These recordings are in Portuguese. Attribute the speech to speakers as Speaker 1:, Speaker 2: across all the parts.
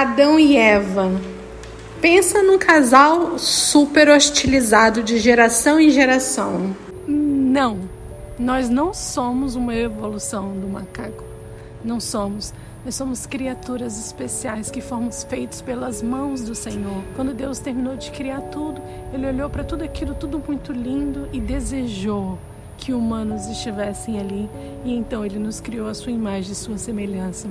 Speaker 1: Adão e Eva. Pensa num casal super hostilizado de geração em geração.
Speaker 2: Não, nós não somos uma evolução do macaco. Não somos. Nós somos criaturas especiais que fomos feitos pelas mãos do Senhor. Quando Deus terminou de criar tudo, Ele olhou para tudo aquilo, tudo muito lindo e desejou que humanos estivessem ali. E então Ele nos criou a sua imagem e sua semelhança.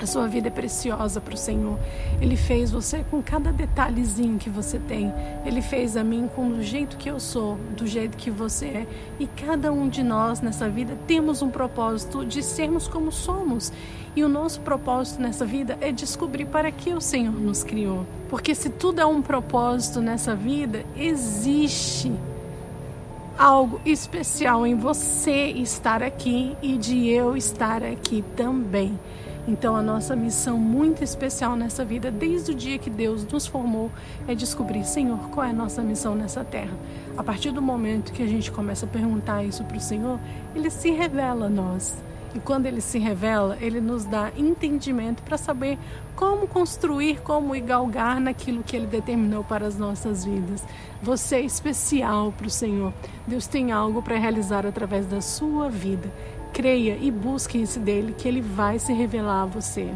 Speaker 2: A sua vida é preciosa para o Senhor. Ele fez você com cada detalhezinho que você tem. Ele fez a mim com o jeito que eu sou, do jeito que você é. E cada um de nós nessa vida temos um propósito de sermos como somos. E o nosso propósito nessa vida é descobrir para que o Senhor nos criou. Porque se tudo é um propósito nessa vida, existe algo especial em você estar aqui e de eu estar aqui também. Então, a nossa missão muito especial nessa vida, desde o dia que Deus nos formou, é descobrir, Senhor, qual é a nossa missão nessa terra. A partir do momento que a gente começa a perguntar isso para o Senhor, ele se revela a nós. E quando ele se revela, ele nos dá entendimento para saber como construir, como galgar naquilo que ele determinou para as nossas vidas. Você é especial para o Senhor. Deus tem algo para realizar através da sua vida creia e busque esse dele, que ele vai se revelar a você.